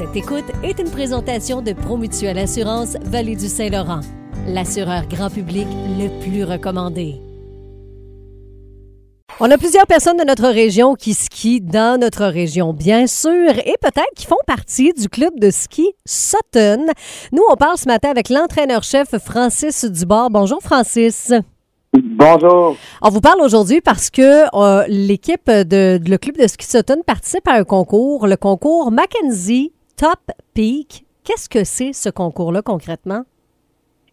Cette écoute est une présentation de Promutuelle Assurance Vallée du Saint-Laurent, l'assureur grand public le plus recommandé. On a plusieurs personnes de notre région qui skient dans notre région, bien sûr, et peut-être qui font partie du club de ski Sutton. Nous, on parle ce matin avec l'entraîneur-chef Francis Dubord. Bonjour, Francis. Bonjour. On vous parle aujourd'hui parce que euh, l'équipe de, de- le club de ski Sutton participe à un concours, le concours Mackenzie Top Peak. Qu'est-ce que c'est ce concours-là concrètement?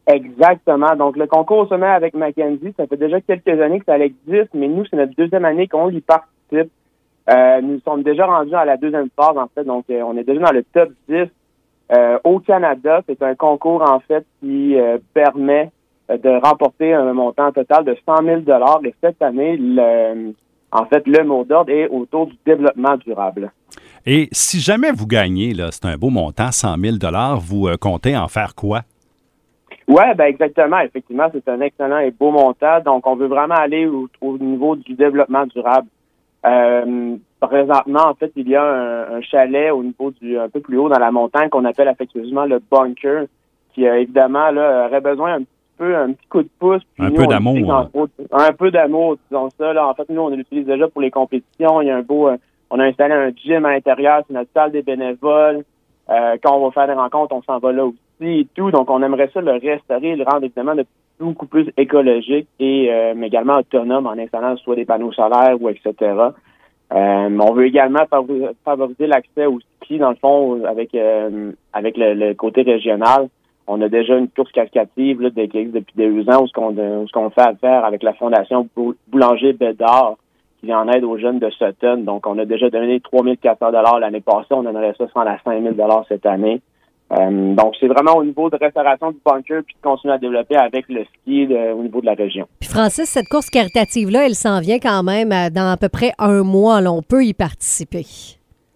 Exactement. Donc, le concours au sommet avec Mackenzie, ça fait déjà quelques années que ça existe, mais nous, c'est notre deuxième année qu'on y participe. Euh, nous sommes déjà rendus à la deuxième phase, en fait. Donc, euh, on est déjà dans le top 10 euh, au Canada. C'est un concours, en fait, qui permet de remporter un montant total de 100 000 Et cette année, le, en fait, le mot d'ordre est autour du développement durable. Et si jamais vous gagnez, là, c'est un beau montant, 100 000 vous euh, comptez en faire quoi? Ouais, ben exactement. Effectivement, c'est un excellent et beau montant. Donc, on veut vraiment aller au, au niveau du développement durable. Euh, présentement, en fait, il y a un, un chalet au niveau du un peu plus haut dans la montagne qu'on appelle affectueusement le bunker, qui euh, évidemment là aurait besoin un petit peu un petit coup de pouce. Puis Un nous, peu on d'amour, hein. Un peu d'amour, disons ça. Là. En fait, nous, on l'utilise déjà pour les compétitions. Il y a un beau, on a installé un gym à l'intérieur, c'est notre salle des bénévoles. Euh, quand on va faire des rencontres, on s'en va là aussi et tout. Donc, on aimerait ça le restaurer, le rendre évidemment de beaucoup plus écologique et euh, également autonome en installant soit des panneaux solaires ou etc. Euh, on veut également favori- favoriser l'accès au ski, dans le fond, avec euh, avec le, côté régional. On a déjà une course cascative là, depuis deux ans où ce qu'on fait affaire avec la Fondation Bou- Boulanger Bédard qui vient en aide aux jeunes de Sutton. Donc, on a déjà donné 3 400 l'année passée. On donnerait ça 100 à 5 000 cette année. Euh, donc, c'est vraiment au niveau de restauration du bunker puis de continuer à développer avec le ski de- au niveau de la région. Puis Francis, cette course caritative-là, elle s'en vient quand même euh, dans à peu près un mois. Là, on peut y participer.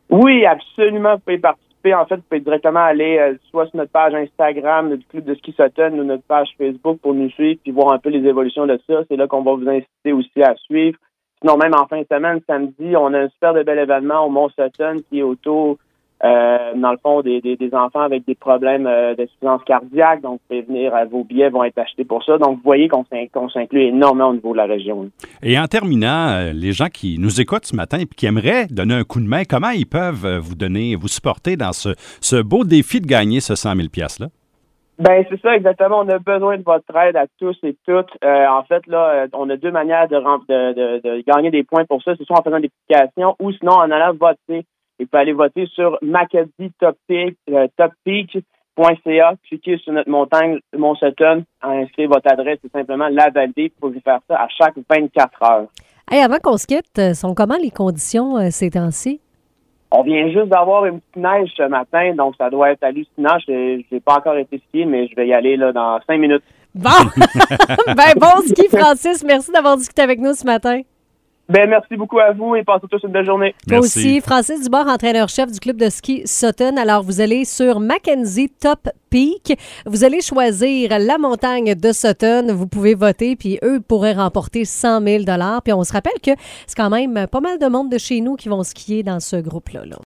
Oui, absolument. Vous pouvez participer. En fait, vous pouvez directement aller euh, soit sur notre page Instagram du Club de ski Sutton ou notre page Facebook pour nous suivre puis voir un peu les évolutions de ça. C'est là qu'on va vous inciter aussi à suivre. Sinon, même en fin de semaine, samedi, on a un super de bel événement au Mont Sutton qui est autour, euh, dans le fond, des, des, enfants avec des problèmes euh, d'insuffisance cardiaque. Donc, vous pouvez venir, euh, vos billets vont être achetés pour ça. Donc, vous voyez qu'on s'in- qu'on s'inclut énormément au niveau de la région. Et en terminant, euh, les gens qui nous écoutent ce matin et qui aimeraient donner un coup de main, comment ils peuvent vous donner, vous supporter dans ce, ce beau défi de gagner ce 100 000 $-là? Ben c'est ça exactement. On a besoin de votre aide à tous et toutes. Euh, en fait, là, euh, on a deux manières de, de, de, de gagner des points pour ça. C'est soit en faisant des publications ou sinon en allant voter. Et vous pouvez aller voter sur Macadie Top Peak, euh. Cliquez sur notre montagne Mont inscrivez votre adresse, c'est simplement la valider. Vous pouvez faire ça à chaque 24 heures. Hey, avant qu'on se quitte, euh, sont comment les conditions ces temps-ci? On vient juste d'avoir une petite neige ce matin, donc ça doit être hallucinant. Je n'ai pas encore été skié, mais je vais y aller là, dans cinq minutes. Bon! ben bon ski, Francis. Merci d'avoir discuté avec nous ce matin. Ben, merci beaucoup à vous et passez tous une belle journée. Merci. aussi, Francis Dubord, entraîneur-chef du club de ski Sutton. Alors, vous allez sur Mackenzie Top Peak. Vous allez choisir la montagne de Sutton. Vous pouvez voter, puis eux pourraient remporter 100 000 Puis on se rappelle que c'est quand même pas mal de monde de chez nous qui vont skier dans ce groupe-là. là.